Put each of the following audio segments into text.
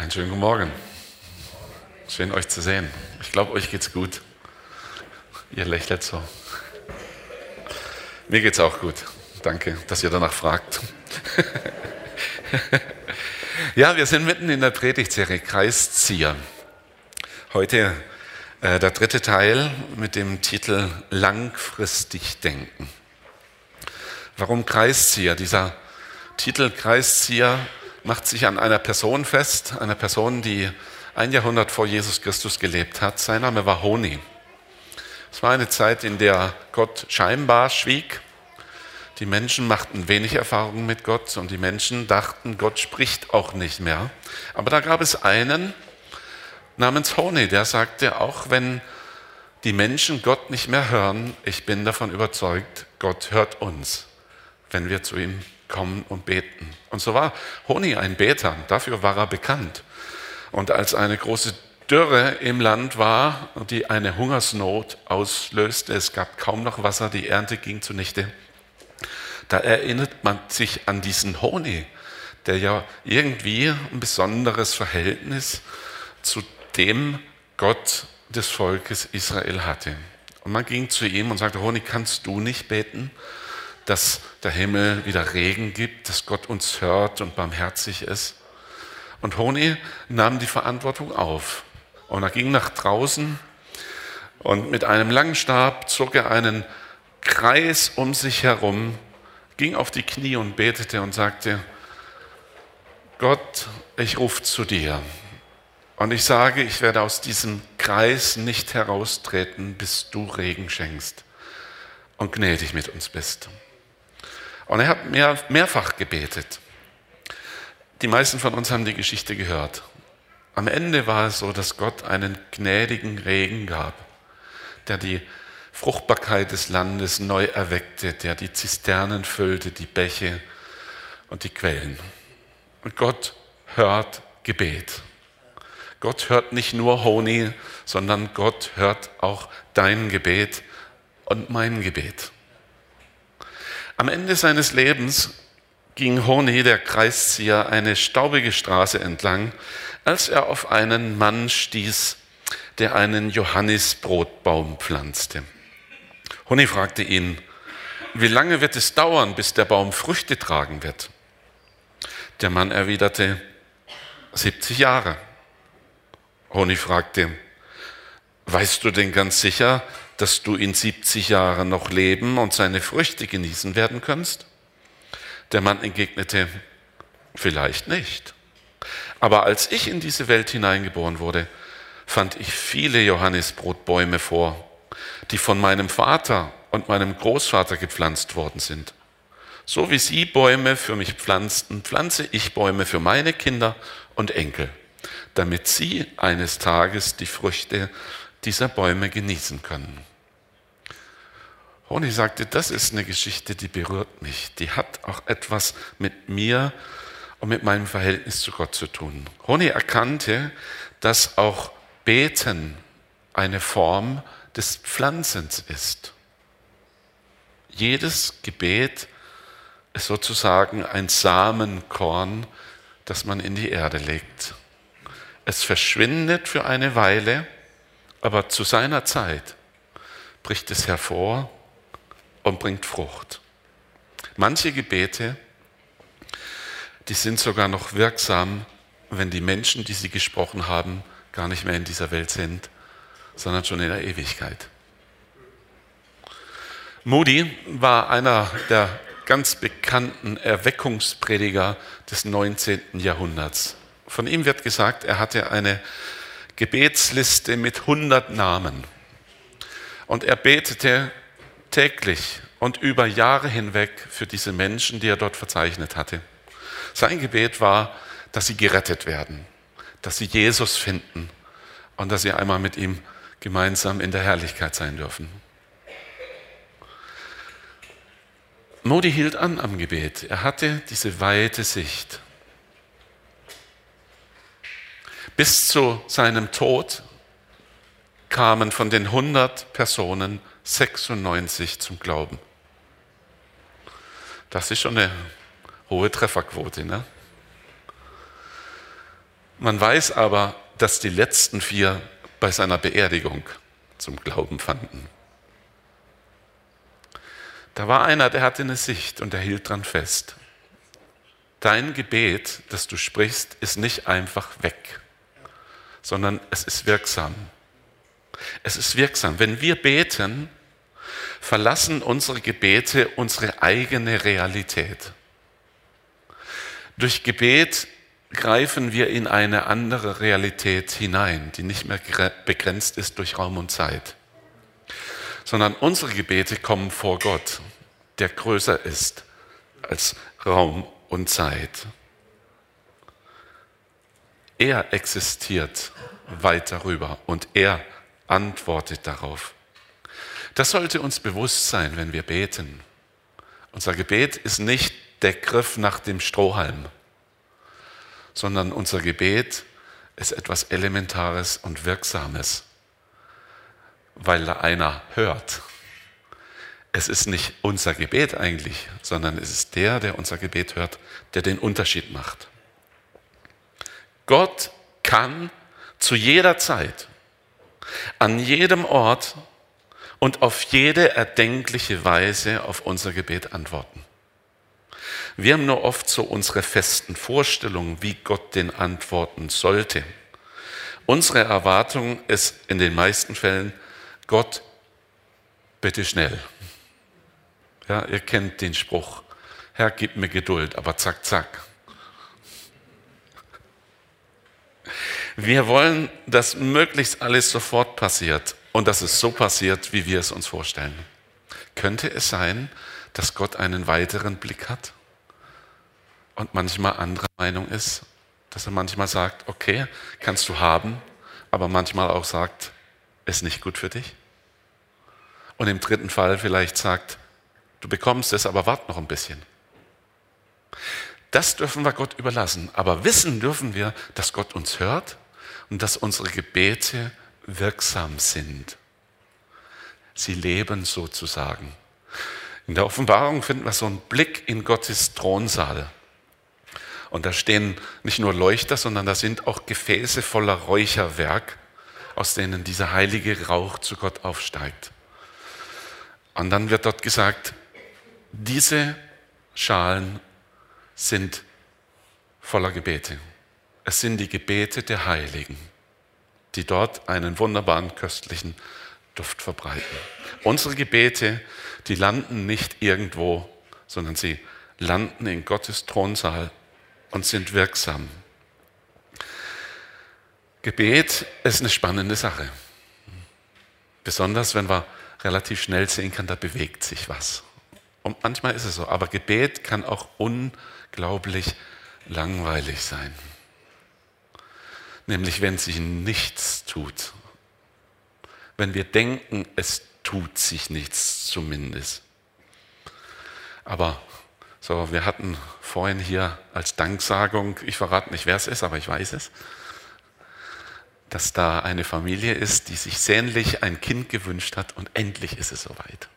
Einen schönen guten Morgen. Schön euch zu sehen. Ich glaube, euch geht's gut. Ihr lächelt so. Mir geht's auch gut. Danke, dass ihr danach fragt. ja, wir sind mitten in der Predigtserie Kreiszieher. Heute äh, der dritte Teil mit dem Titel Langfristig denken. Warum Kreiszieher? Dieser Titel Kreiszieher macht sich an einer Person fest, einer Person, die ein Jahrhundert vor Jesus Christus gelebt hat. Sein Name war Honi. Es war eine Zeit, in der Gott scheinbar schwieg. Die Menschen machten wenig Erfahrung mit Gott und die Menschen dachten, Gott spricht auch nicht mehr. Aber da gab es einen namens Honi, der sagte, auch wenn die Menschen Gott nicht mehr hören, ich bin davon überzeugt, Gott hört uns, wenn wir zu ihm kommen und beten. Und so war Honi ein Beter, dafür war er bekannt. Und als eine große Dürre im Land war, die eine Hungersnot auslöste, es gab kaum noch Wasser, die Ernte ging zunichte, da erinnert man sich an diesen Honi, der ja irgendwie ein besonderes Verhältnis zu dem Gott des Volkes Israel hatte. Und man ging zu ihm und sagte, Honi, kannst du nicht beten? Dass der Himmel wieder Regen gibt, dass Gott uns hört und barmherzig ist. Und Honi nahm die Verantwortung auf. Und er ging nach draußen und mit einem langen Stab zog er einen Kreis um sich herum, ging auf die Knie und betete und sagte, Gott, ich rufe zu dir. Und ich sage, ich werde aus diesem Kreis nicht heraustreten, bis du Regen schenkst und gnädig mit uns bist. Und er hat mehr, mehrfach gebetet. Die meisten von uns haben die Geschichte gehört. Am Ende war es so, dass Gott einen gnädigen Regen gab, der die Fruchtbarkeit des Landes neu erweckte, der die Zisternen füllte, die Bäche und die Quellen. Und Gott hört Gebet. Gott hört nicht nur Honi, sondern Gott hört auch dein Gebet und mein Gebet. Am Ende seines Lebens ging Honi, der Kreiszieher, eine staubige Straße entlang, als er auf einen Mann stieß, der einen Johannisbrotbaum pflanzte. Honi fragte ihn, wie lange wird es dauern, bis der Baum Früchte tragen wird? Der Mann erwiderte, 70 Jahre. Honi fragte, weißt du denn ganz sicher, dass du in 70 Jahren noch leben und seine Früchte genießen werden kannst? Der Mann entgegnete, vielleicht nicht. Aber als ich in diese Welt hineingeboren wurde, fand ich viele Johannisbrotbäume vor, die von meinem Vater und meinem Großvater gepflanzt worden sind. So wie sie Bäume für mich pflanzten, pflanze ich Bäume für meine Kinder und Enkel, damit sie eines Tages die Früchte dieser Bäume genießen können. Honi sagte, das ist eine Geschichte, die berührt mich. Die hat auch etwas mit mir und mit meinem Verhältnis zu Gott zu tun. Honi erkannte, dass auch Beten eine Form des Pflanzens ist. Jedes Gebet ist sozusagen ein Samenkorn, das man in die Erde legt. Es verschwindet für eine Weile, aber zu seiner Zeit bricht es hervor und bringt Frucht. Manche Gebete, die sind sogar noch wirksam, wenn die Menschen, die sie gesprochen haben, gar nicht mehr in dieser Welt sind, sondern schon in der Ewigkeit. Moody war einer der ganz bekannten Erweckungsprediger des 19. Jahrhunderts. Von ihm wird gesagt, er hatte eine Gebetsliste mit 100 Namen. Und er betete täglich und über Jahre hinweg für diese Menschen, die er dort verzeichnet hatte. Sein Gebet war, dass sie gerettet werden, dass sie Jesus finden und dass sie einmal mit ihm gemeinsam in der Herrlichkeit sein dürfen. Modi hielt an am Gebet. Er hatte diese weite Sicht. Bis zu seinem Tod kamen von den 100 Personen 96 zum Glauben. Das ist schon eine hohe Trefferquote. Ne? Man weiß aber, dass die letzten vier bei seiner Beerdigung zum Glauben fanden. Da war einer, der hatte eine Sicht und er hielt dran fest. Dein Gebet, das du sprichst, ist nicht einfach weg, sondern es ist wirksam. Es ist wirksam. Wenn wir beten, verlassen unsere Gebete unsere eigene Realität. Durch Gebet greifen wir in eine andere Realität hinein, die nicht mehr begrenzt ist durch Raum und Zeit, sondern unsere Gebete kommen vor Gott, der größer ist als Raum und Zeit. Er existiert weit darüber und er antwortet darauf. Das sollte uns bewusst sein, wenn wir beten. Unser Gebet ist nicht der Griff nach dem Strohhalm, sondern unser Gebet ist etwas Elementares und Wirksames, weil da einer hört. Es ist nicht unser Gebet eigentlich, sondern es ist der, der unser Gebet hört, der den Unterschied macht. Gott kann zu jeder Zeit, an jedem Ort und auf jede erdenkliche Weise auf unser Gebet antworten. Wir haben nur oft so unsere festen Vorstellungen, wie Gott den antworten sollte. Unsere Erwartung ist in den meisten Fällen, Gott, bitte schnell. Ja, ihr kennt den Spruch, Herr, gib mir Geduld, aber zack, zack. Wir wollen, dass möglichst alles sofort passiert und dass es so passiert, wie wir es uns vorstellen. Könnte es sein, dass Gott einen weiteren Blick hat? und manchmal anderer Meinung ist, dass er manchmal sagt, okay, kannst du haben, aber manchmal auch sagt, ist nicht gut für dich. Und im dritten Fall vielleicht sagt, du bekommst es, aber wart noch ein bisschen. Das dürfen wir Gott überlassen. Aber wissen dürfen wir, dass Gott uns hört und dass unsere Gebete wirksam sind. Sie leben sozusagen. In der Offenbarung finden wir so einen Blick in Gottes Thronsaal. Und da stehen nicht nur Leuchter, sondern da sind auch Gefäße voller Räucherwerk, aus denen dieser heilige Rauch zu Gott aufsteigt. Und dann wird dort gesagt, diese Schalen sind voller Gebete. Es sind die Gebete der Heiligen, die dort einen wunderbaren, köstlichen Duft verbreiten. Unsere Gebete, die landen nicht irgendwo, sondern sie landen in Gottes Thronsaal und sind wirksam. Gebet ist eine spannende Sache. Besonders wenn man relativ schnell sehen kann, da bewegt sich was. Und manchmal ist es so. Aber Gebet kann auch unglaublich langweilig sein. Nämlich wenn sich nichts tut. Wenn wir denken, es tut sich nichts zumindest. Aber so, wir hatten vorhin hier als Danksagung, ich verrate nicht, wer es ist, aber ich weiß es, dass da eine Familie ist, die sich sehnlich ein Kind gewünscht hat und endlich ist es soweit.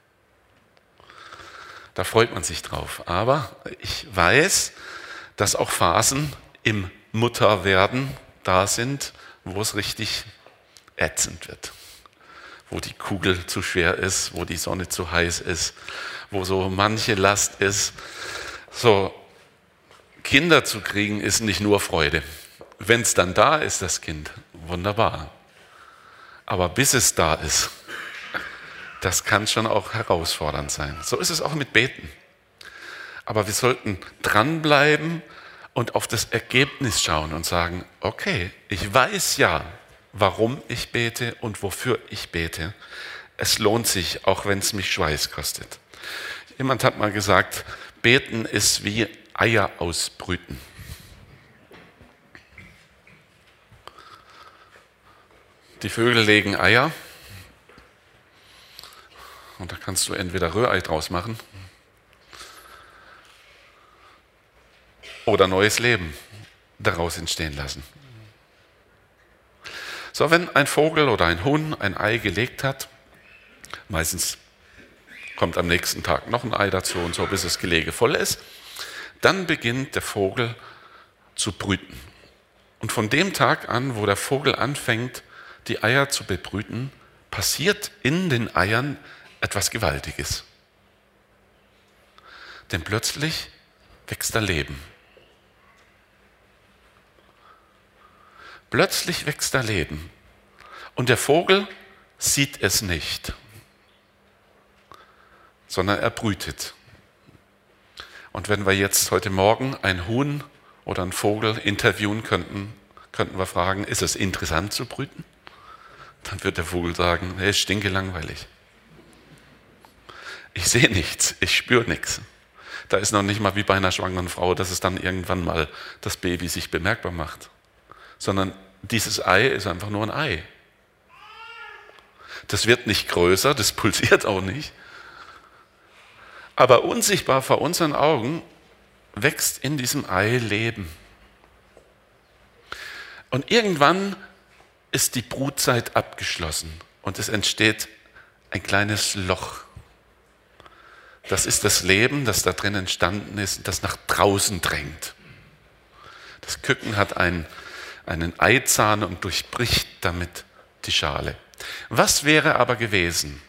Da freut man sich drauf. Aber ich weiß, dass auch Phasen im Mutterwerden da sind, wo es richtig ätzend wird. Wo die Kugel zu schwer ist, wo die Sonne zu heiß ist, wo so manche Last ist. So, Kinder zu kriegen ist nicht nur Freude. Wenn es dann da ist, das Kind, wunderbar. Aber bis es da ist, das kann schon auch herausfordernd sein. So ist es auch mit Beten. Aber wir sollten dranbleiben und auf das Ergebnis schauen und sagen, okay, ich weiß ja, warum ich bete und wofür ich bete. Es lohnt sich, auch wenn es mich Schweiß kostet. Jemand hat mal gesagt, beten ist wie Eier ausbrüten. Die Vögel legen Eier und da kannst du entweder Rührei draus machen oder neues Leben daraus entstehen lassen. So, wenn ein Vogel oder ein Huhn ein Ei gelegt hat, meistens kommt am nächsten Tag noch ein Ei dazu und so, bis das Gelege voll ist, dann beginnt der Vogel zu brüten. Und von dem Tag an, wo der Vogel anfängt, die Eier zu bebrüten, passiert in den Eiern etwas Gewaltiges. Denn plötzlich wächst da Leben. Plötzlich wächst da Leben. Und der Vogel sieht es nicht, sondern er brütet. Und wenn wir jetzt heute Morgen ein Huhn oder einen Vogel interviewen könnten, könnten wir fragen, ist es interessant zu brüten? Dann wird der Vogel sagen, ist stinke langweilig. Ich sehe nichts, ich spüre nichts. Da ist noch nicht mal wie bei einer schwangeren Frau, dass es dann irgendwann mal das Baby sich bemerkbar macht. Sondern dieses Ei ist einfach nur ein Ei. Das wird nicht größer, das pulsiert auch nicht. Aber unsichtbar vor unseren Augen wächst in diesem Ei Leben. Und irgendwann ist die Brutzeit abgeschlossen und es entsteht ein kleines Loch. Das ist das Leben, das da drin entstanden ist, das nach draußen drängt. Das Küken hat einen, einen Eizahn und durchbricht damit die Schale. Was wäre aber gewesen?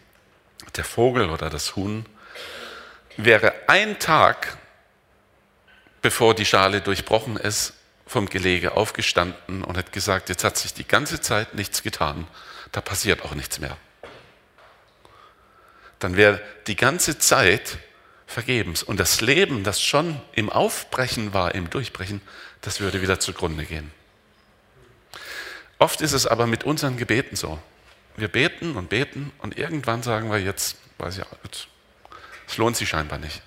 Der Vogel oder das Huhn wäre ein Tag, bevor die Schale durchbrochen ist, vom Gelege aufgestanden und hat gesagt, jetzt hat sich die ganze Zeit nichts getan, da passiert auch nichts mehr. Dann wäre die ganze Zeit vergebens. Und das Leben, das schon im Aufbrechen war, im Durchbrechen, das würde wieder zugrunde gehen. Oft ist es aber mit unseren Gebeten so. Wir beten und beten und irgendwann sagen wir jetzt, weiß ich, es lohnt sich scheinbar nicht.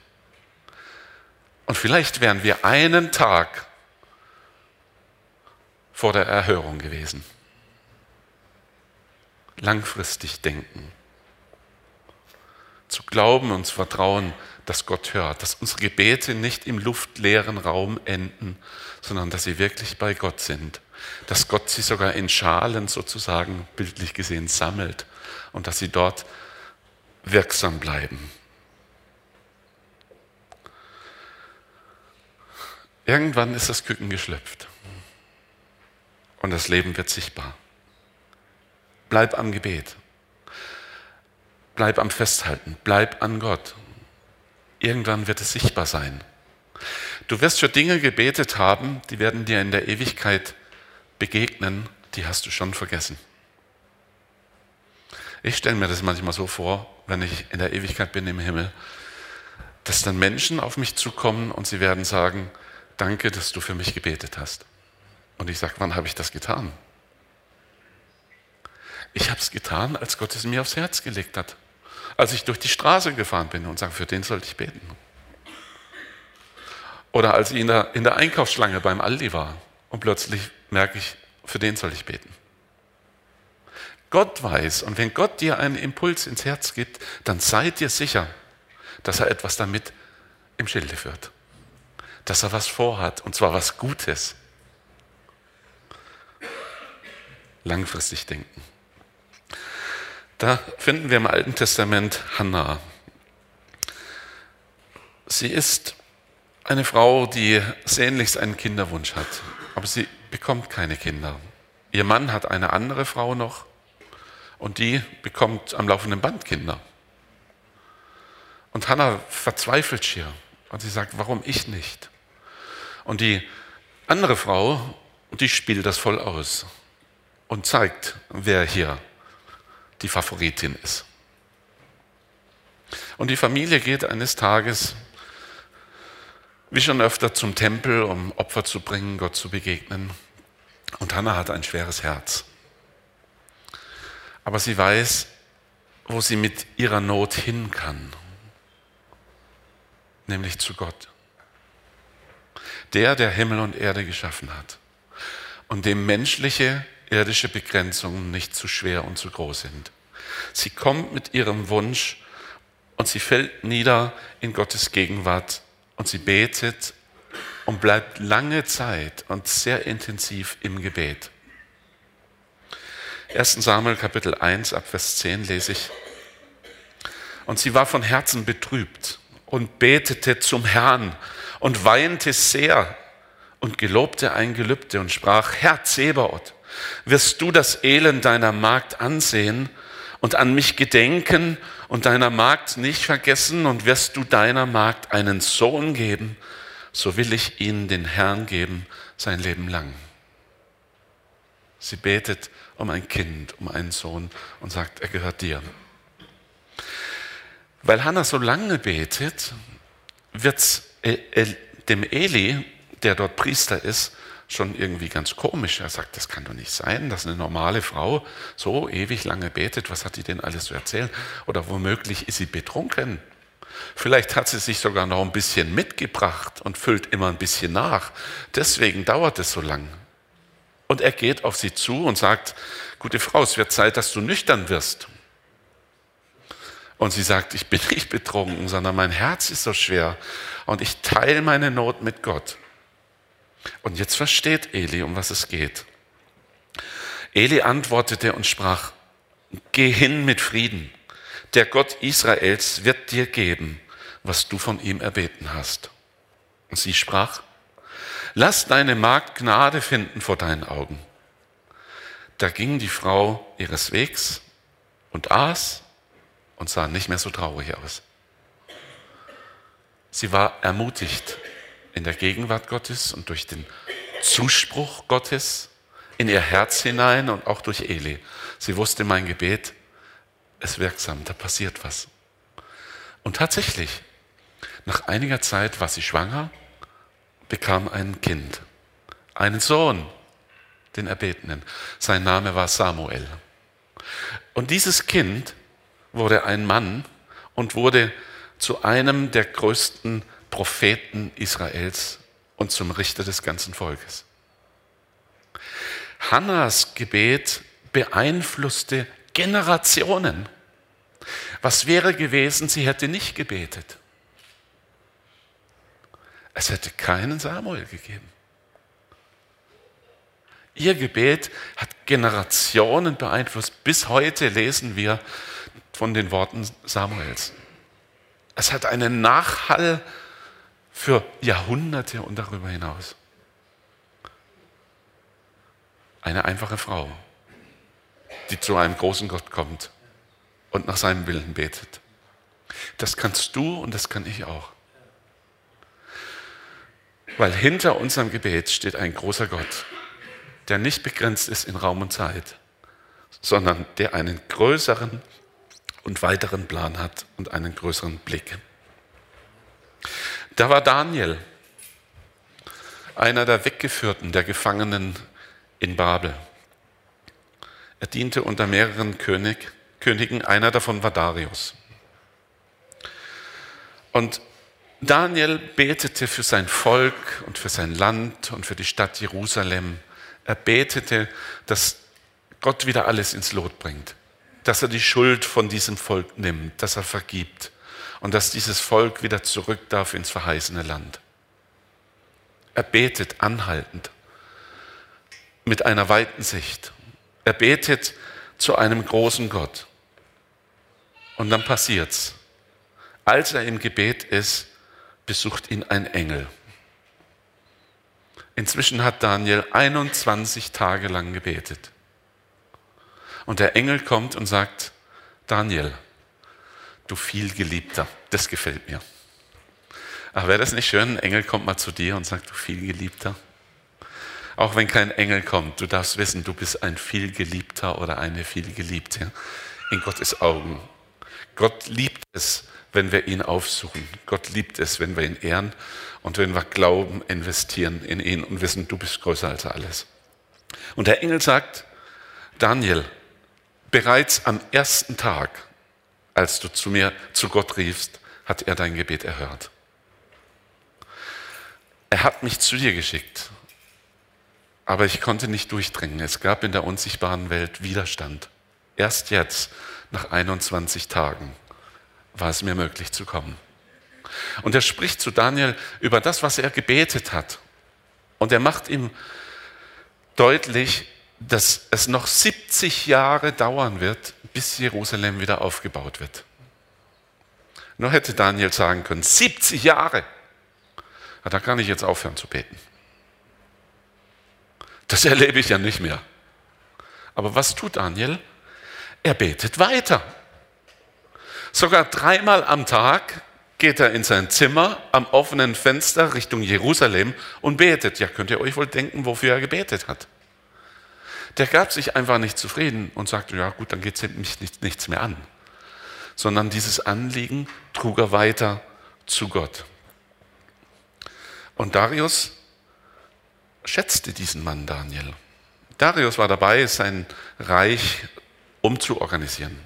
Und vielleicht wären wir einen Tag vor der Erhörung gewesen. Langfristig denken. Zu glauben und zu vertrauen, dass Gott hört, dass unsere Gebete nicht im luftleeren Raum enden, sondern dass sie wirklich bei Gott sind. Dass Gott sie sogar in Schalen sozusagen bildlich gesehen sammelt und dass sie dort wirksam bleiben. Irgendwann ist das Küken geschlüpft und das Leben wird sichtbar. Bleib am Gebet. Bleib am Festhalten. Bleib an Gott. Irgendwann wird es sichtbar sein. Du wirst für Dinge gebetet haben, die werden dir in der Ewigkeit begegnen, die hast du schon vergessen. Ich stelle mir das manchmal so vor, wenn ich in der Ewigkeit bin im Himmel, dass dann Menschen auf mich zukommen und sie werden sagen, danke, dass du für mich gebetet hast. Und ich sage, wann habe ich das getan? Ich habe es getan, als Gott es mir aufs Herz gelegt hat. Als ich durch die Straße gefahren bin und sage, für den sollte ich beten. Oder als ich in der, in der Einkaufsschlange beim Aldi war und plötzlich merke ich, für den soll ich beten. Gott weiß, und wenn Gott dir einen Impuls ins Herz gibt, dann seid dir sicher, dass er etwas damit im Schilde führt dass er was vorhat, und zwar was Gutes. Langfristig denken. Da finden wir im Alten Testament Hannah. Sie ist eine Frau, die sehnlichst einen Kinderwunsch hat, aber sie bekommt keine Kinder. Ihr Mann hat eine andere Frau noch und die bekommt am laufenden Band Kinder. Und Hannah verzweifelt schier und sie sagt, warum ich nicht? Und die andere Frau, die spielt das voll aus und zeigt, wer hier die Favoritin ist. Und die Familie geht eines Tages, wie schon öfter, zum Tempel, um Opfer zu bringen, Gott zu begegnen. Und Hannah hat ein schweres Herz. Aber sie weiß, wo sie mit ihrer Not hin kann, nämlich zu Gott der, der Himmel und Erde geschaffen hat und dem menschliche, irdische Begrenzungen nicht zu schwer und zu groß sind. Sie kommt mit ihrem Wunsch und sie fällt nieder in Gottes Gegenwart und sie betet und bleibt lange Zeit und sehr intensiv im Gebet. 1 Samuel Kapitel 1 ab Vers 10 lese ich. Und sie war von Herzen betrübt und betete zum Herrn und weinte sehr und gelobte ein Gelübde und sprach, Herr Zebaoth, wirst du das Elend deiner Magd ansehen und an mich gedenken und deiner Magd nicht vergessen und wirst du deiner Magd einen Sohn geben, so will ich ihn den Herrn geben sein Leben lang. Sie betet um ein Kind, um einen Sohn und sagt, er gehört dir. Weil Hannah so lange betet, wird es dem Eli, der dort Priester ist, schon irgendwie ganz komisch. Er sagt, das kann doch nicht sein, dass eine normale Frau so ewig lange betet. Was hat die denn alles zu erzählen? Oder womöglich ist sie betrunken. Vielleicht hat sie sich sogar noch ein bisschen mitgebracht und füllt immer ein bisschen nach. Deswegen dauert es so lang. Und er geht auf sie zu und sagt, gute Frau, es wird Zeit, dass du nüchtern wirst. Und sie sagt, ich bin nicht betrunken, sondern mein Herz ist so schwer und ich teile meine Not mit Gott. Und jetzt versteht Eli, um was es geht. Eli antwortete und sprach, geh hin mit Frieden. Der Gott Israels wird dir geben, was du von ihm erbeten hast. Und sie sprach, lass deine Magd Gnade finden vor deinen Augen. Da ging die Frau ihres Wegs und aß und sah nicht mehr so traurig aus. Sie war ermutigt in der Gegenwart Gottes und durch den Zuspruch Gottes in ihr Herz hinein und auch durch Eli. Sie wusste, mein Gebet ist wirksam, da passiert was. Und tatsächlich, nach einiger Zeit war sie schwanger, bekam ein Kind, einen Sohn, den Erbetenen. Sein Name war Samuel. Und dieses Kind wurde ein Mann und wurde zu einem der größten Propheten Israels und zum Richter des ganzen Volkes. Hannas Gebet beeinflusste Generationen. Was wäre gewesen, sie hätte nicht gebetet? Es hätte keinen Samuel gegeben. Ihr Gebet hat Generationen beeinflusst. Bis heute lesen wir von den Worten Samuels. Es hat einen Nachhall für Jahrhunderte und darüber hinaus. Eine einfache Frau, die zu einem großen Gott kommt und nach seinem Willen betet. Das kannst du und das kann ich auch. Weil hinter unserem Gebet steht ein großer Gott, der nicht begrenzt ist in Raum und Zeit, sondern der einen größeren und weiteren Plan hat und einen größeren Blick. Da war Daniel, einer der Weggeführten, der Gefangenen in Babel. Er diente unter mehreren König, Königen, einer davon war Darius. Und Daniel betete für sein Volk und für sein Land und für die Stadt Jerusalem. Er betete, dass Gott wieder alles ins Lot bringt dass er die Schuld von diesem Volk nimmt, dass er vergibt und dass dieses Volk wieder zurück darf ins verheißene Land. Er betet anhaltend, mit einer weiten Sicht. Er betet zu einem großen Gott. Und dann passiert's. Als er im Gebet ist, besucht ihn ein Engel. Inzwischen hat Daniel 21 Tage lang gebetet. Und der Engel kommt und sagt, Daniel, du vielgeliebter, das gefällt mir. Ach, wäre das nicht schön, ein Engel kommt mal zu dir und sagt, du vielgeliebter? Auch wenn kein Engel kommt, du darfst wissen, du bist ein vielgeliebter oder eine vielgeliebte in Gottes Augen. Gott liebt es, wenn wir ihn aufsuchen. Gott liebt es, wenn wir ihn ehren und wenn wir Glauben investieren in ihn und wissen, du bist größer als alles. Und der Engel sagt, Daniel, Bereits am ersten Tag, als du zu mir, zu Gott riefst, hat er dein Gebet erhört. Er hat mich zu dir geschickt, aber ich konnte nicht durchdringen. Es gab in der unsichtbaren Welt Widerstand. Erst jetzt, nach 21 Tagen, war es mir möglich zu kommen. Und er spricht zu Daniel über das, was er gebetet hat. Und er macht ihm deutlich, dass es noch 70 Jahre dauern wird, bis Jerusalem wieder aufgebaut wird. Nur hätte Daniel sagen können, 70 Jahre. Ja, da kann ich jetzt aufhören zu beten. Das erlebe ich ja nicht mehr. Aber was tut Daniel? Er betet weiter. Sogar dreimal am Tag geht er in sein Zimmer am offenen Fenster Richtung Jerusalem und betet. Ja, könnt ihr euch wohl denken, wofür er gebetet hat. Der gab sich einfach nicht zufrieden und sagte, ja gut, dann geht es mich nichts mehr an. Sondern dieses Anliegen trug er weiter zu Gott. Und Darius schätzte diesen Mann Daniel. Darius war dabei, sein Reich umzuorganisieren.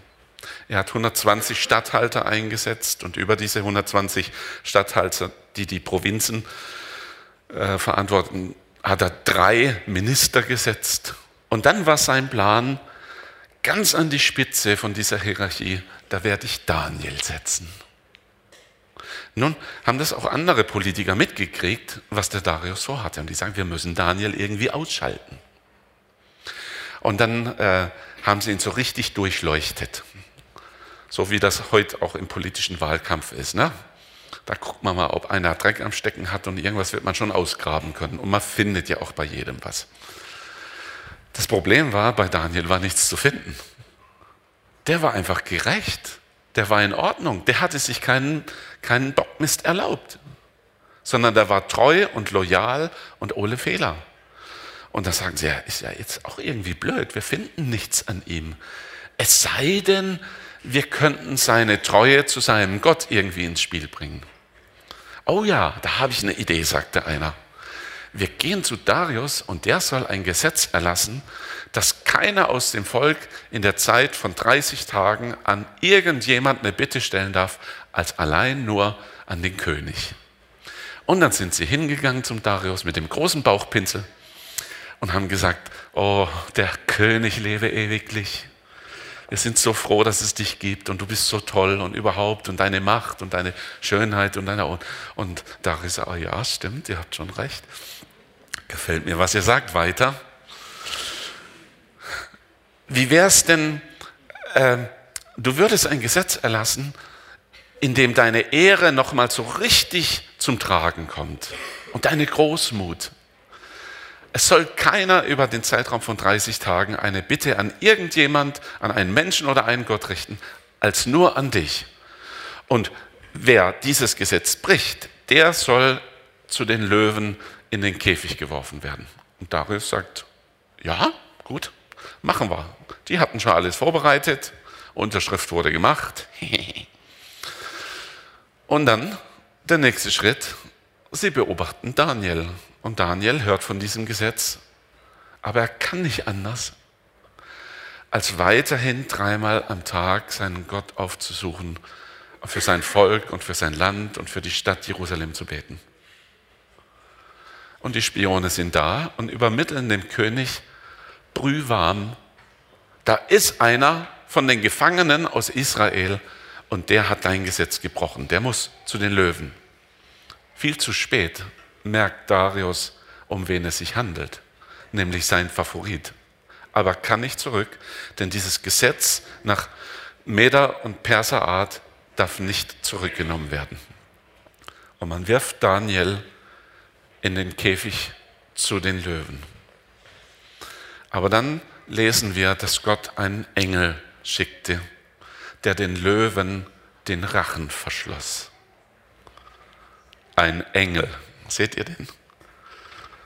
Er hat 120 Statthalter eingesetzt und über diese 120 Statthalter, die die Provinzen äh, verantworten, hat er drei Minister gesetzt. Und dann war sein Plan, ganz an die Spitze von dieser Hierarchie, da werde ich Daniel setzen. Nun haben das auch andere Politiker mitgekriegt, was der Darius vorhatte. Und die sagen, wir müssen Daniel irgendwie ausschalten. Und dann äh, haben sie ihn so richtig durchleuchtet. So wie das heute auch im politischen Wahlkampf ist. Ne? Da guckt man mal, ob einer Dreck am Stecken hat und irgendwas wird man schon ausgraben können. Und man findet ja auch bei jedem was. Das Problem war, bei Daniel war nichts zu finden. Der war einfach gerecht. Der war in Ordnung. Der hatte sich keinen, keinen Bockmist erlaubt. Sondern der war treu und loyal und ohne Fehler. Und da sagen sie, ja, ist ja jetzt auch irgendwie blöd. Wir finden nichts an ihm. Es sei denn, wir könnten seine Treue zu seinem Gott irgendwie ins Spiel bringen. Oh ja, da habe ich eine Idee, sagte einer. Wir gehen zu Darius und der soll ein Gesetz erlassen, dass keiner aus dem Volk in der Zeit von 30 Tagen an irgendjemand eine Bitte stellen darf, als allein nur an den König. Und dann sind sie hingegangen zum Darius mit dem großen Bauchpinsel und haben gesagt, oh, der König lebe ewiglich wir sind so froh, dass es dich gibt und du bist so toll und überhaupt und deine Macht und deine Schönheit und deine und, und da ist er, oh ja, stimmt, ihr habt schon recht. Gefällt mir, was ihr sagt, weiter. Wie wäre es denn, äh, du würdest ein Gesetz erlassen, in dem deine Ehre nochmal so richtig zum Tragen kommt und deine Großmut es soll keiner über den Zeitraum von 30 Tagen eine Bitte an irgendjemand, an einen Menschen oder einen Gott richten, als nur an dich. Und wer dieses Gesetz bricht, der soll zu den Löwen in den Käfig geworfen werden. Und Darius sagt, ja, gut, machen wir. Die hatten schon alles vorbereitet, Unterschrift wurde gemacht. Und dann der nächste Schritt, sie beobachten Daniel. Und Daniel hört von diesem Gesetz, aber er kann nicht anders, als weiterhin dreimal am Tag seinen Gott aufzusuchen, für sein Volk und für sein Land und für die Stadt Jerusalem zu beten. Und die Spione sind da und übermitteln dem König brühwarm, da ist einer von den Gefangenen aus Israel und der hat dein Gesetz gebrochen, der muss zu den Löwen. Viel zu spät merkt Darius, um wen es sich handelt, nämlich sein Favorit. Aber kann nicht zurück, denn dieses Gesetz nach Meder- und Perserart darf nicht zurückgenommen werden. Und man wirft Daniel in den Käfig zu den Löwen. Aber dann lesen wir, dass Gott einen Engel schickte, der den Löwen den Rachen verschloss. Ein Engel. Seht ihr den?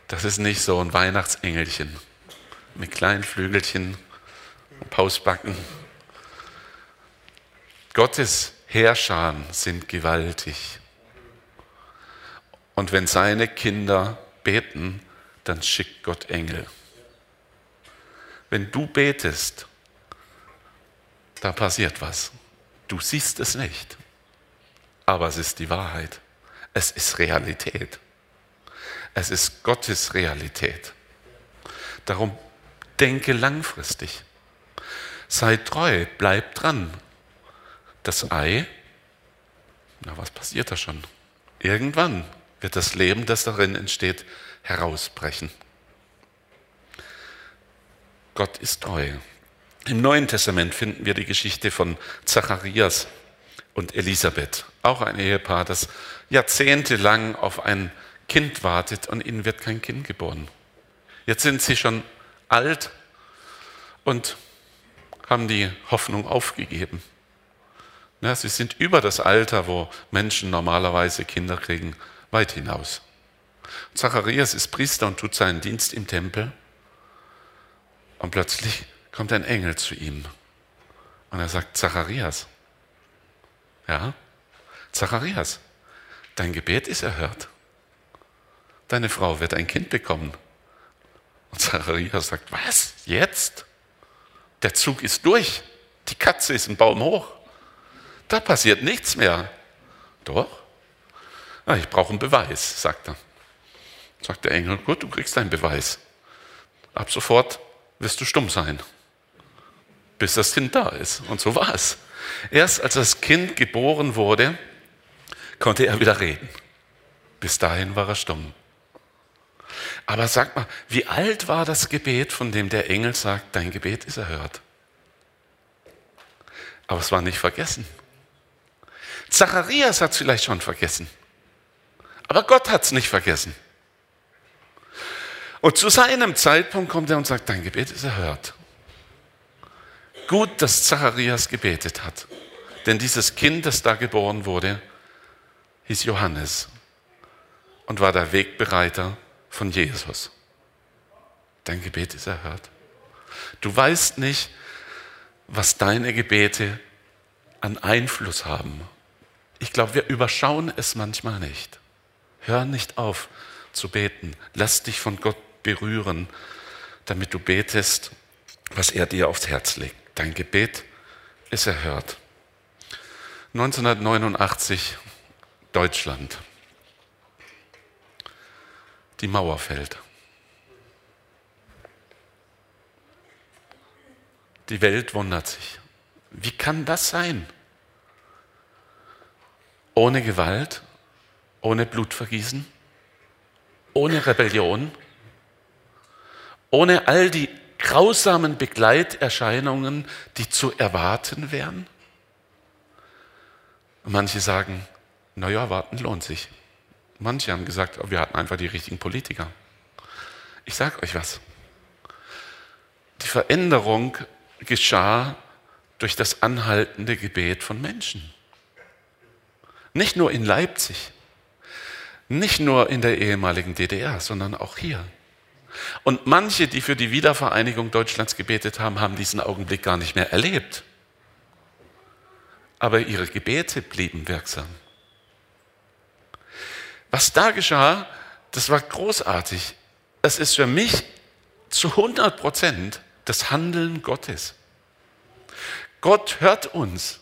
Das ist nicht so ein Weihnachtsengelchen mit kleinen Flügelchen und Pausbacken. Gottes Herrscher sind gewaltig. Und wenn seine Kinder beten, dann schickt Gott Engel. Wenn du betest, da passiert was. Du siehst es nicht, aber es ist die Wahrheit. Es ist Realität. Es ist Gottes Realität. Darum denke langfristig. Sei treu, bleib dran. Das Ei, na was passiert da schon? Irgendwann wird das Leben, das darin entsteht, herausbrechen. Gott ist treu. Im Neuen Testament finden wir die Geschichte von Zacharias und Elisabeth, auch ein Ehepaar, das jahrzehntelang auf ein Kind wartet und ihnen wird kein Kind geboren. Jetzt sind sie schon alt und haben die Hoffnung aufgegeben. Ja, sie sind über das Alter, wo Menschen normalerweise Kinder kriegen, weit hinaus. Zacharias ist Priester und tut seinen Dienst im Tempel. Und plötzlich kommt ein Engel zu ihm. Und er sagt, Zacharias, ja, Zacharias, dein Gebet ist erhört. Deine Frau wird ein Kind bekommen. Und Zacharias sagt, was, jetzt? Der Zug ist durch. Die Katze ist ein Baum hoch. Da passiert nichts mehr. Doch? Ah, ich brauche einen Beweis, sagt er. Sagt der Engel, gut, du kriegst einen Beweis. Ab sofort wirst du stumm sein, bis das Kind da ist. Und so war es. Erst als das Kind geboren wurde, konnte er wieder reden. Bis dahin war er stumm. Aber sag mal, wie alt war das Gebet, von dem der Engel sagt, dein Gebet ist erhört? Aber es war nicht vergessen. Zacharias hat es vielleicht schon vergessen. Aber Gott hat es nicht vergessen. Und zu seinem Zeitpunkt kommt er und sagt, dein Gebet ist erhört. Gut, dass Zacharias gebetet hat. Denn dieses Kind, das da geboren wurde, hieß Johannes und war der Wegbereiter von Jesus. Dein Gebet ist erhört. Du weißt nicht, was deine Gebete an Einfluss haben. Ich glaube, wir überschauen es manchmal nicht. Hör nicht auf zu beten. Lass dich von Gott berühren, damit du betest, was er dir aufs Herz legt. Dein Gebet ist erhört. 1989 Deutschland. Die Mauer fällt. Die Welt wundert sich. Wie kann das sein? Ohne Gewalt, ohne Blutvergießen, ohne Rebellion, ohne all die grausamen Begleiterscheinungen, die zu erwarten wären? Manche sagen, naja, warten lohnt sich. Manche haben gesagt, oh, wir hatten einfach die richtigen Politiker. Ich sage euch was. Die Veränderung geschah durch das anhaltende Gebet von Menschen. Nicht nur in Leipzig, nicht nur in der ehemaligen DDR, sondern auch hier. Und manche, die für die Wiedervereinigung Deutschlands gebetet haben, haben diesen Augenblick gar nicht mehr erlebt. Aber ihre Gebete blieben wirksam. Was da geschah, das war großartig. Das ist für mich zu 100 Prozent das Handeln Gottes. Gott hört uns.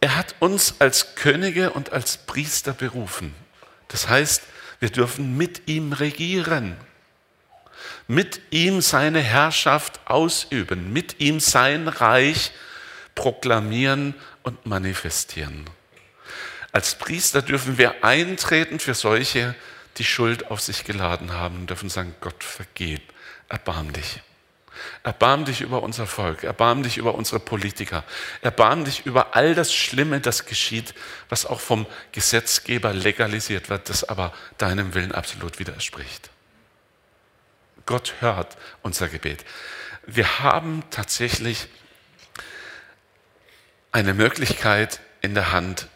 Er hat uns als Könige und als Priester berufen. Das heißt, wir dürfen mit ihm regieren, mit ihm seine Herrschaft ausüben, mit ihm sein Reich proklamieren und manifestieren. Als Priester dürfen wir eintreten für solche, die Schuld auf sich geladen haben und dürfen sagen, Gott vergib, erbarm dich. Erbarm dich über unser Volk, erbarm dich über unsere Politiker, erbarm dich über all das Schlimme, das geschieht, was auch vom Gesetzgeber legalisiert wird, das aber deinem Willen absolut widerspricht. Gott hört unser Gebet. Wir haben tatsächlich eine Möglichkeit in der Hand,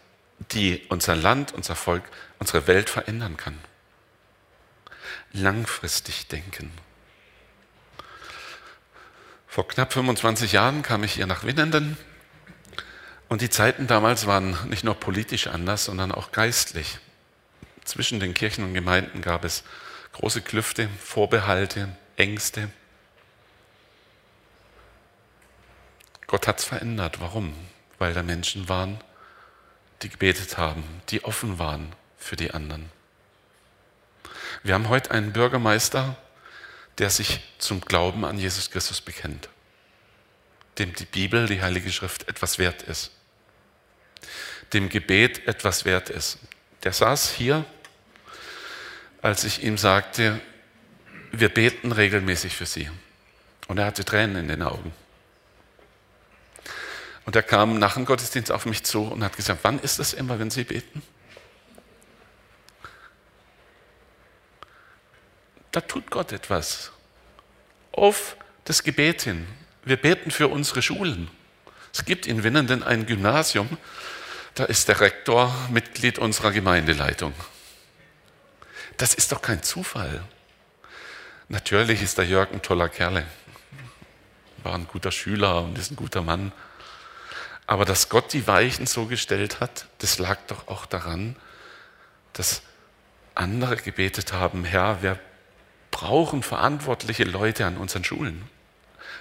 die unser Land, unser Volk, unsere Welt verändern kann. Langfristig denken. Vor knapp 25 Jahren kam ich hier nach Winnenden und die Zeiten damals waren nicht nur politisch anders, sondern auch geistlich. Zwischen den Kirchen und Gemeinden gab es große Klüfte, Vorbehalte, Ängste. Gott hat es verändert. Warum? Weil da Menschen waren, die gebetet haben, die offen waren für die anderen. Wir haben heute einen Bürgermeister, der sich zum Glauben an Jesus Christus bekennt, dem die Bibel, die Heilige Schrift etwas wert ist, dem Gebet etwas wert ist. Der saß hier, als ich ihm sagte, wir beten regelmäßig für Sie. Und er hatte Tränen in den Augen. Und er kam nach dem Gottesdienst auf mich zu und hat gesagt, wann ist das immer, wenn Sie beten? da tut Gott etwas. Auf das Gebet hin. Wir beten für unsere Schulen. Es gibt in Winnenden ein Gymnasium, da ist der Rektor Mitglied unserer Gemeindeleitung. Das ist doch kein Zufall. Natürlich ist der Jörg ein toller Kerl, war ein guter Schüler und ist ein guter Mann. Aber dass Gott die Weichen so gestellt hat, das lag doch auch daran, dass andere gebetet haben, Herr, wir brauchen verantwortliche Leute an unseren Schulen.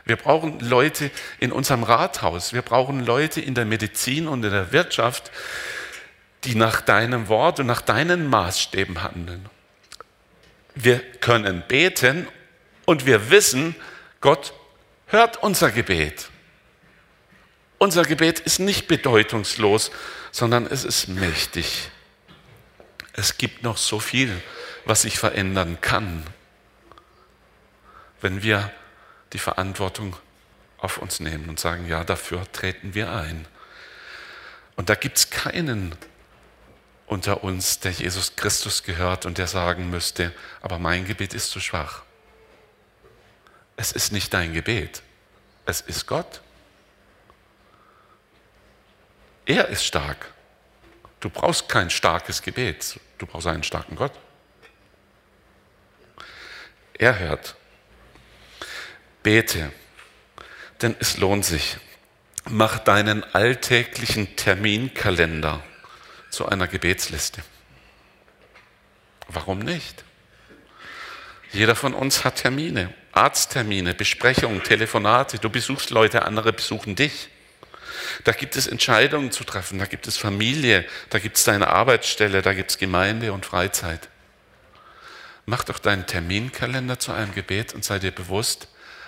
Wir brauchen Leute in unserem Rathaus. Wir brauchen Leute in der Medizin und in der Wirtschaft, die nach deinem Wort und nach deinen Maßstäben handeln. Wir können beten und wir wissen, Gott hört unser Gebet. Unser Gebet ist nicht bedeutungslos, sondern es ist mächtig. Es gibt noch so viel, was sich verändern kann, wenn wir die Verantwortung auf uns nehmen und sagen, ja, dafür treten wir ein. Und da gibt es keinen unter uns, der Jesus Christus gehört und der sagen müsste, aber mein Gebet ist zu schwach. Es ist nicht dein Gebet, es ist Gott. Er ist stark. Du brauchst kein starkes Gebet, du brauchst einen starken Gott. Er hört. Bete, denn es lohnt sich. Mach deinen alltäglichen Terminkalender zu einer Gebetsliste. Warum nicht? Jeder von uns hat Termine, Arzttermine, Besprechungen, Telefonate. Du besuchst Leute, andere besuchen dich. Da gibt es Entscheidungen zu treffen, da gibt es Familie, da gibt es deine Arbeitsstelle, da gibt es Gemeinde und Freizeit. Mach doch deinen Terminkalender zu einem Gebet und sei dir bewusst,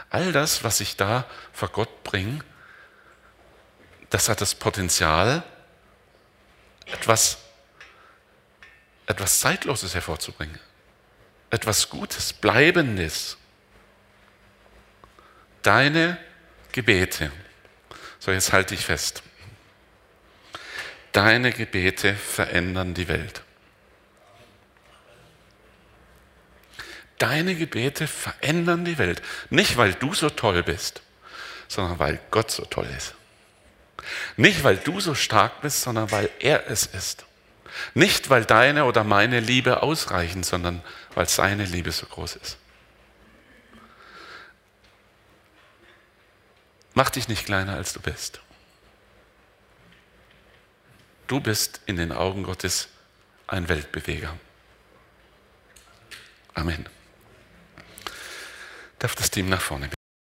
all das, was ich da vor Gott bringe, das hat das Potenzial, etwas, etwas Zeitloses hervorzubringen. Etwas Gutes, Bleibendes. Deine Gebete so, jetzt halte ich fest. Deine Gebete verändern die Welt. Deine Gebete verändern die Welt. Nicht, weil du so toll bist, sondern weil Gott so toll ist. Nicht, weil du so stark bist, sondern weil er es ist. Nicht, weil deine oder meine Liebe ausreichen, sondern weil seine Liebe so groß ist. Mach dich nicht kleiner, als du bist. Du bist in den Augen Gottes ein Weltbeweger. Amen. Darf das Team nach vorne